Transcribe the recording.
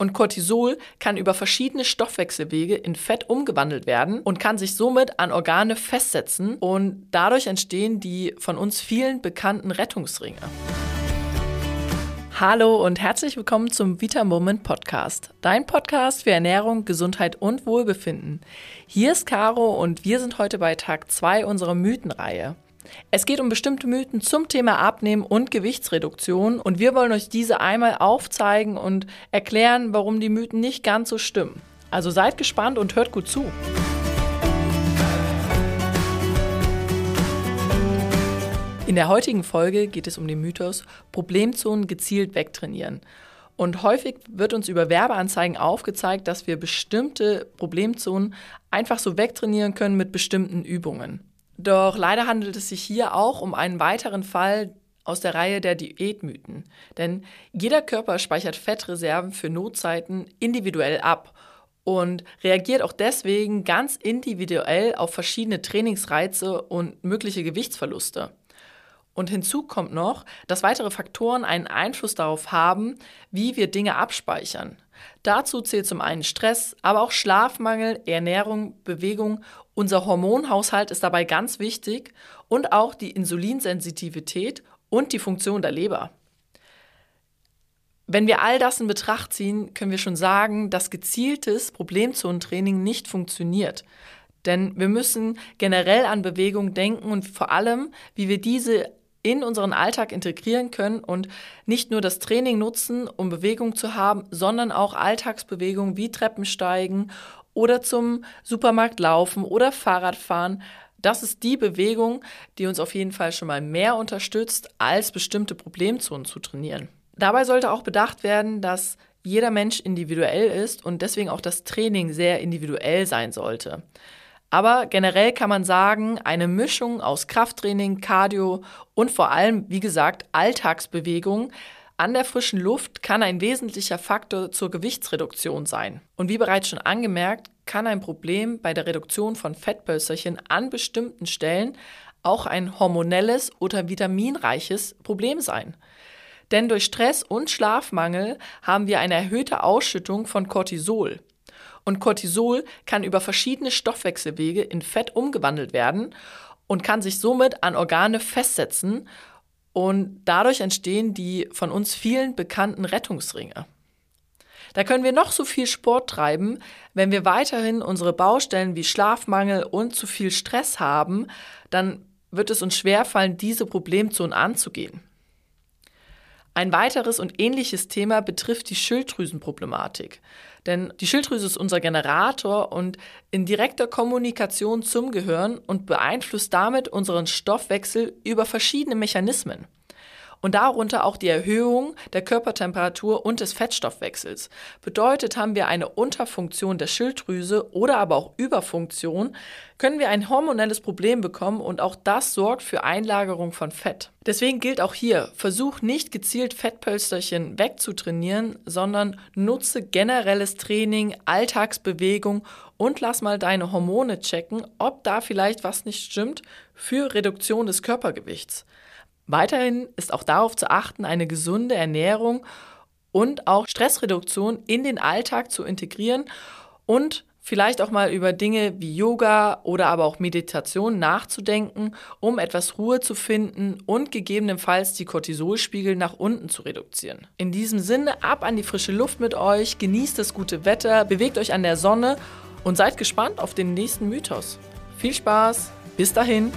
Und Cortisol kann über verschiedene Stoffwechselwege in Fett umgewandelt werden und kann sich somit an Organe festsetzen und dadurch entstehen die von uns vielen bekannten Rettungsringe. Hallo und herzlich willkommen zum Vita Moment Podcast, dein Podcast für Ernährung, Gesundheit und Wohlbefinden. Hier ist Caro und wir sind heute bei Tag 2 unserer Mythenreihe. Es geht um bestimmte Mythen zum Thema Abnehmen und Gewichtsreduktion und wir wollen euch diese einmal aufzeigen und erklären, warum die Mythen nicht ganz so stimmen. Also seid gespannt und hört gut zu. In der heutigen Folge geht es um den Mythos Problemzonen gezielt wegtrainieren. Und häufig wird uns über Werbeanzeigen aufgezeigt, dass wir bestimmte Problemzonen einfach so wegtrainieren können mit bestimmten Übungen. Doch leider handelt es sich hier auch um einen weiteren Fall aus der Reihe der Diätmythen. Denn jeder Körper speichert Fettreserven für Notzeiten individuell ab und reagiert auch deswegen ganz individuell auf verschiedene Trainingsreize und mögliche Gewichtsverluste. Und hinzu kommt noch, dass weitere Faktoren einen Einfluss darauf haben, wie wir Dinge abspeichern. Dazu zählt zum einen Stress, aber auch Schlafmangel, Ernährung, Bewegung. Unser Hormonhaushalt ist dabei ganz wichtig und auch die Insulinsensitivität und die Funktion der Leber. Wenn wir all das in Betracht ziehen, können wir schon sagen, dass gezieltes Problemzonentraining nicht funktioniert. Denn wir müssen generell an Bewegung denken und vor allem, wie wir diese in unseren Alltag integrieren können und nicht nur das Training nutzen, um Bewegung zu haben, sondern auch Alltagsbewegungen wie Treppensteigen oder zum Supermarkt laufen oder Fahrradfahren. Das ist die Bewegung, die uns auf jeden Fall schon mal mehr unterstützt, als bestimmte Problemzonen zu trainieren. Dabei sollte auch bedacht werden, dass jeder Mensch individuell ist und deswegen auch das Training sehr individuell sein sollte. Aber generell kann man sagen, eine Mischung aus Krafttraining, Cardio und vor allem, wie gesagt, Alltagsbewegung an der frischen Luft kann ein wesentlicher Faktor zur Gewichtsreduktion sein. Und wie bereits schon angemerkt, kann ein Problem bei der Reduktion von Fettpölsterchen an bestimmten Stellen auch ein hormonelles oder vitaminreiches Problem sein. Denn durch Stress und Schlafmangel haben wir eine erhöhte Ausschüttung von Cortisol. Und Cortisol kann über verschiedene Stoffwechselwege in Fett umgewandelt werden und kann sich somit an Organe festsetzen und dadurch entstehen die von uns vielen bekannten Rettungsringe. Da können wir noch so viel Sport treiben, wenn wir weiterhin unsere Baustellen wie Schlafmangel und zu viel Stress haben, dann wird es uns schwerfallen, diese Problemzonen anzugehen. Ein weiteres und ähnliches Thema betrifft die Schilddrüsenproblematik. Denn die Schilddrüse ist unser Generator und in direkter Kommunikation zum Gehirn und beeinflusst damit unseren Stoffwechsel über verschiedene Mechanismen und darunter auch die Erhöhung der Körpertemperatur und des Fettstoffwechsels. Bedeutet, haben wir eine Unterfunktion der Schilddrüse oder aber auch Überfunktion, können wir ein hormonelles Problem bekommen und auch das sorgt für Einlagerung von Fett. Deswegen gilt auch hier, versuch nicht gezielt Fettpölsterchen wegzutrainieren, sondern nutze generelles Training, Alltagsbewegung und lass mal deine Hormone checken, ob da vielleicht was nicht stimmt für Reduktion des Körpergewichts. Weiterhin ist auch darauf zu achten, eine gesunde Ernährung und auch Stressreduktion in den Alltag zu integrieren und vielleicht auch mal über Dinge wie Yoga oder aber auch Meditation nachzudenken, um etwas Ruhe zu finden und gegebenenfalls die Cortisolspiegel nach unten zu reduzieren. In diesem Sinne ab an die frische Luft mit euch, genießt das gute Wetter, bewegt euch an der Sonne und seid gespannt auf den nächsten Mythos. Viel Spaß, bis dahin.